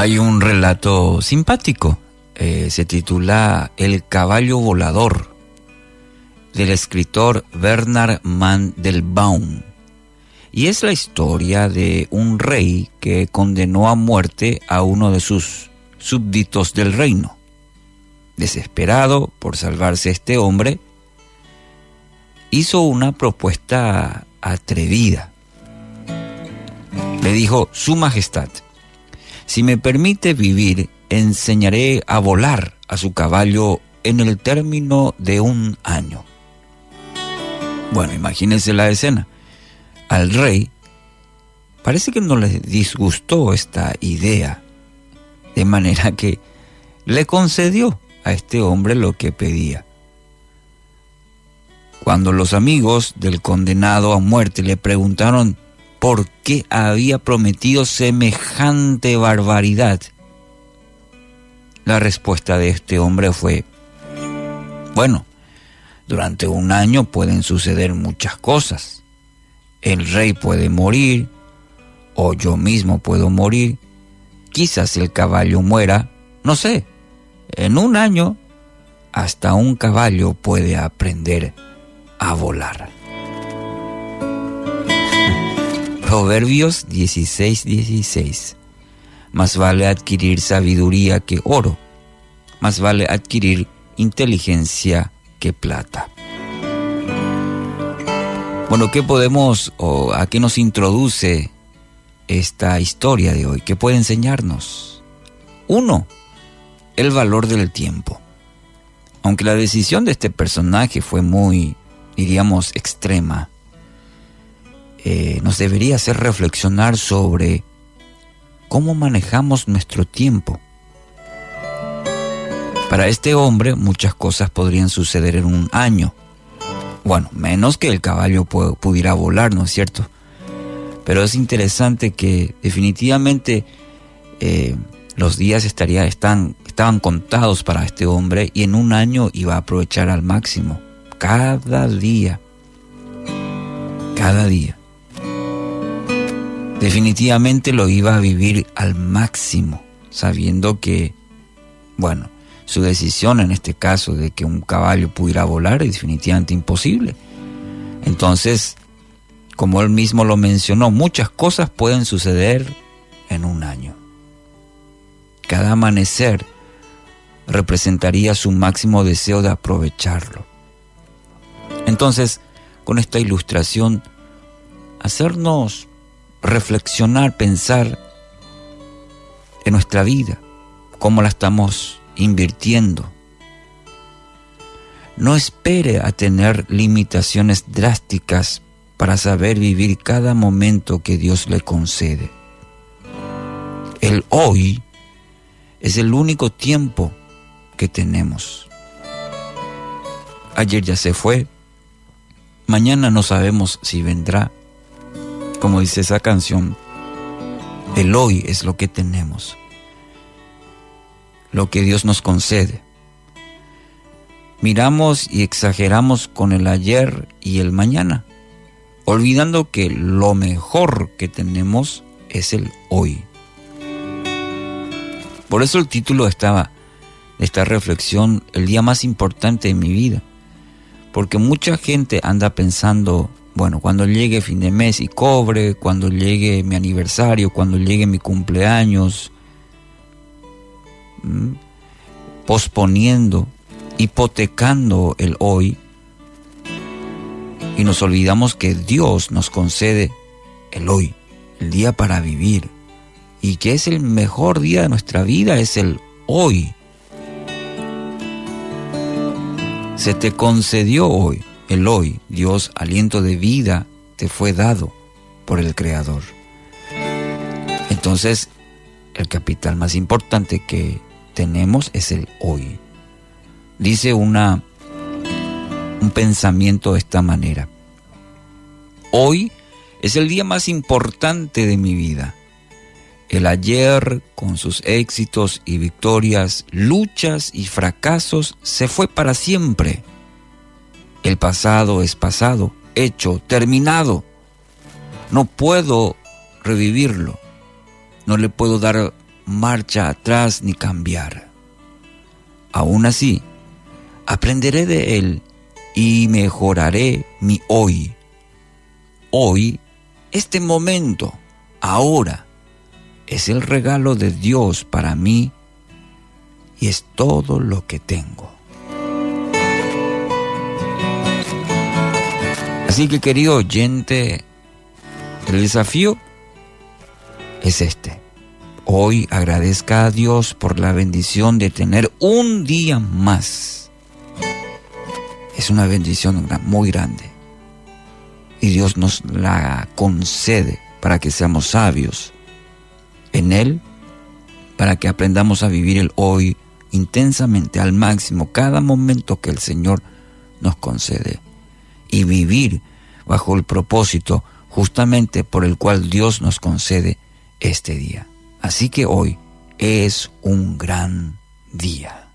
Hay un relato simpático, eh, se titula El caballo volador, del escritor Bernard Mandelbaum. Y es la historia de un rey que condenó a muerte a uno de sus súbditos del reino. Desesperado por salvarse este hombre, hizo una propuesta atrevida. Le dijo, Su Majestad, si me permite vivir, enseñaré a volar a su caballo en el término de un año. Bueno, imagínense la escena. Al rey parece que no le disgustó esta idea, de manera que le concedió a este hombre lo que pedía. Cuando los amigos del condenado a muerte le preguntaron por qué había prometido semejante barbaridad. La respuesta de este hombre fue, bueno, durante un año pueden suceder muchas cosas. El rey puede morir, o yo mismo puedo morir, quizás el caballo muera, no sé, en un año hasta un caballo puede aprender a volar. Proverbios 16, 16. Más vale adquirir sabiduría que oro, más vale adquirir inteligencia que plata. Bueno, ¿qué podemos o a qué nos introduce esta historia de hoy? ¿Qué puede enseñarnos? Uno, el valor del tiempo. Aunque la decisión de este personaje fue muy, diríamos, extrema, eh, nos debería hacer reflexionar sobre cómo manejamos nuestro tiempo. Para este hombre muchas cosas podrían suceder en un año. Bueno, menos que el caballo pudiera volar, ¿no es cierto? Pero es interesante que definitivamente eh, los días estaría, están, estaban contados para este hombre y en un año iba a aprovechar al máximo. Cada día. Cada día definitivamente lo iba a vivir al máximo, sabiendo que, bueno, su decisión en este caso de que un caballo pudiera volar es definitivamente imposible. Entonces, como él mismo lo mencionó, muchas cosas pueden suceder en un año. Cada amanecer representaría su máximo deseo de aprovecharlo. Entonces, con esta ilustración, hacernos reflexionar, pensar en nuestra vida, cómo la estamos invirtiendo. No espere a tener limitaciones drásticas para saber vivir cada momento que Dios le concede. El hoy es el único tiempo que tenemos. Ayer ya se fue, mañana no sabemos si vendrá como dice esa canción, el hoy es lo que tenemos, lo que Dios nos concede. Miramos y exageramos con el ayer y el mañana, olvidando que lo mejor que tenemos es el hoy. Por eso el título estaba de esta reflexión, el día más importante de mi vida, porque mucha gente anda pensando bueno, cuando llegue fin de mes y cobre, cuando llegue mi aniversario, cuando llegue mi cumpleaños, posponiendo, hipotecando el hoy, y nos olvidamos que Dios nos concede el hoy, el día para vivir, y que es el mejor día de nuestra vida, es el hoy. Se te concedió hoy el hoy, Dios, aliento de vida, te fue dado por el Creador. Entonces, el capital más importante que tenemos es el hoy. Dice una, un pensamiento de esta manera. Hoy es el día más importante de mi vida. El ayer, con sus éxitos y victorias, luchas y fracasos, se fue para siempre. El pasado es pasado, hecho, terminado. No puedo revivirlo. No le puedo dar marcha atrás ni cambiar. Aún así, aprenderé de Él y mejoraré mi hoy. Hoy, este momento, ahora, es el regalo de Dios para mí y es todo lo que tengo. Así que querido oyente, el desafío es este. Hoy agradezca a Dios por la bendición de tener un día más. Es una bendición muy grande. Y Dios nos la concede para que seamos sabios en Él, para que aprendamos a vivir el hoy intensamente, al máximo, cada momento que el Señor nos concede. Y vivir bajo el propósito justamente por el cual Dios nos concede este día. Así que hoy es un gran día.